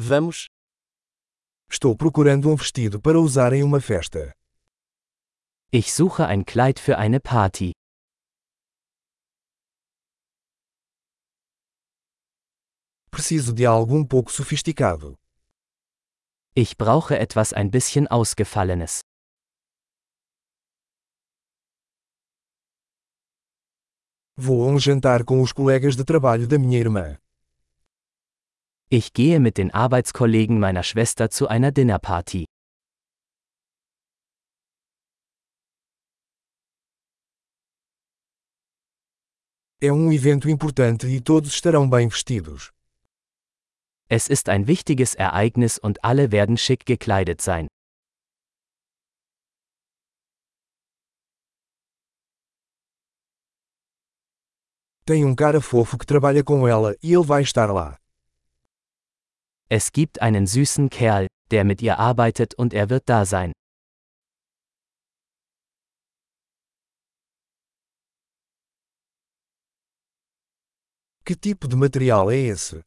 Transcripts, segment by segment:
Vamos. Estou procurando um vestido para usar em uma festa. Ich suche ein Kleid für eine Party. Preciso de algo um pouco sofisticado. Ich brauche etwas ein bisschen Ausgefallenes. Vou a um jantar com os colegas de trabalho da minha irmã. Ich gehe mit den Arbeitskollegen meiner Schwester zu einer Dinnerparty. É um evento importante e todos estarão bem vestidos. Es ist ein wichtiges Ereignis und alle werden schick gekleidet sein. Tem um cara fofo que trabalha com ela e ele vai estar lá. Es gibt einen süßen Kerl, der mit ihr arbeitet und er wird da sein. Que tipo de material é esse?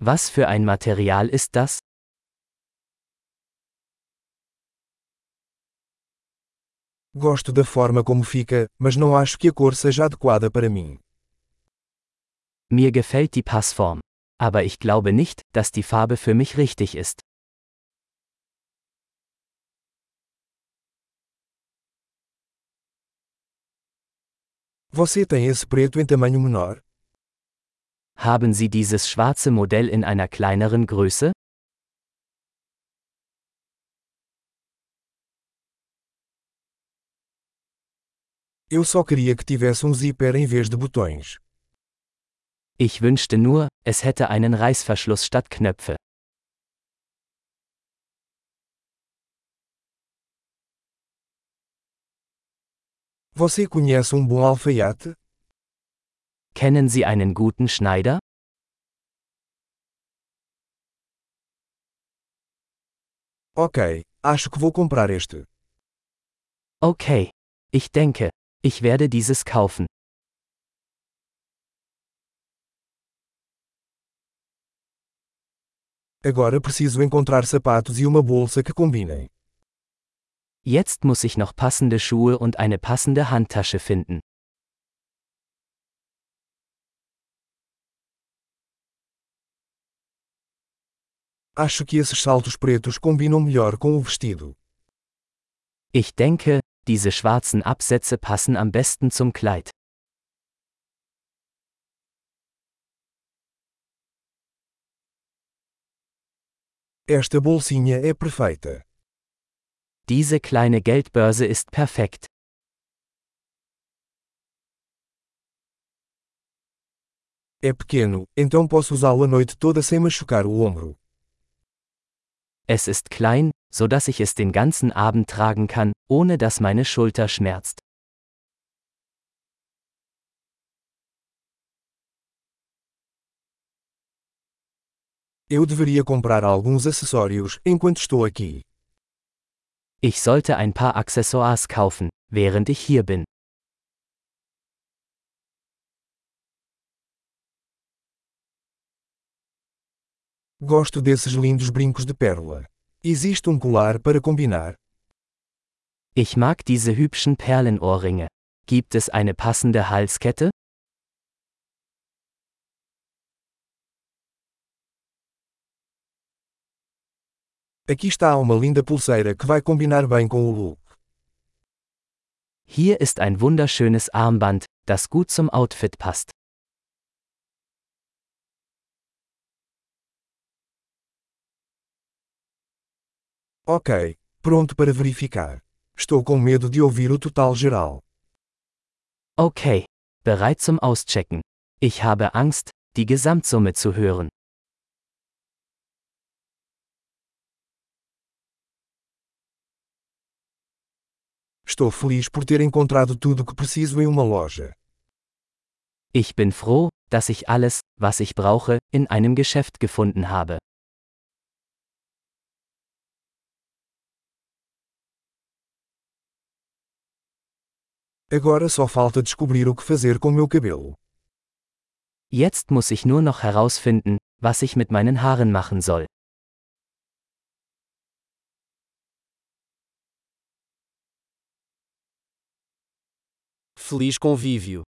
Was für ein Material ist das? Gosto da forma como fica, mas não acho que a cor seja adequada para mim. Mir gefällt die Passform. Aber ich glaube nicht, dass die Farbe für mich richtig ist. Você tem esse preto em tamanho menor? Haben Sie dieses schwarze Modell in einer kleineren Größe? Eu só queria que tivesse um zíper em vez de botões. Ich wünschte nur, es hätte einen Reißverschluss statt Knöpfe. Você conhece um bom alfaiate? Kennen Sie einen guten Schneider? Ok, acho que vou comprar este. Okay. Ich denke, ich werde dieses kaufen. Agora preciso encontrar sapatos e uma bolsa que combinem. Jetzt muss ich noch passende Schuhe und eine passende Handtasche finden. Acho que esses saltos pretos combinam melhor com o vestido. Ich denke, diese schwarzen Absätze passen am besten zum Kleid. Esta bolsinha é perfeita. Diese kleine Geldbörse ist perfekt. É pequeno, então posso usá-lo a noite toda sem machucar o ombro. Es ist klein, so dass ich es den ganzen Abend tragen kann, ohne dass meine Schulter schmerzt. Eu deveria comprar alguns acessórios enquanto estou aqui. Ich sollte ein paar Accessoires kaufen, während ich hier bin. Gosto desses lindos brincos de pérola. Existe um colar para combinar? Ich mag diese hübschen Perlenohrringe. Gibt es eine passende Halskette? Aqui está uma linda pulseira que vai combinar bem com o look. Hier ist ein wunderschönes Armband, das gut zum Outfit passt. Ok, pronto para verificar. Estou com medo de ouvir o total geral. Okay, bereit zum Auschecken. Ich habe Angst, die Gesamtsumme zu hören. Estou feliz por ter encontrado tudo o que preciso em uma loja. Ich bin froh, dass ich alles, was ich brauche, in einem Geschäft gefunden habe. Agora só falta descobrir o que fazer com meu cabelo. Jetzt muss ich nur noch herausfinden, was ich mit meinen Haaren machen soll. Feliz convívio.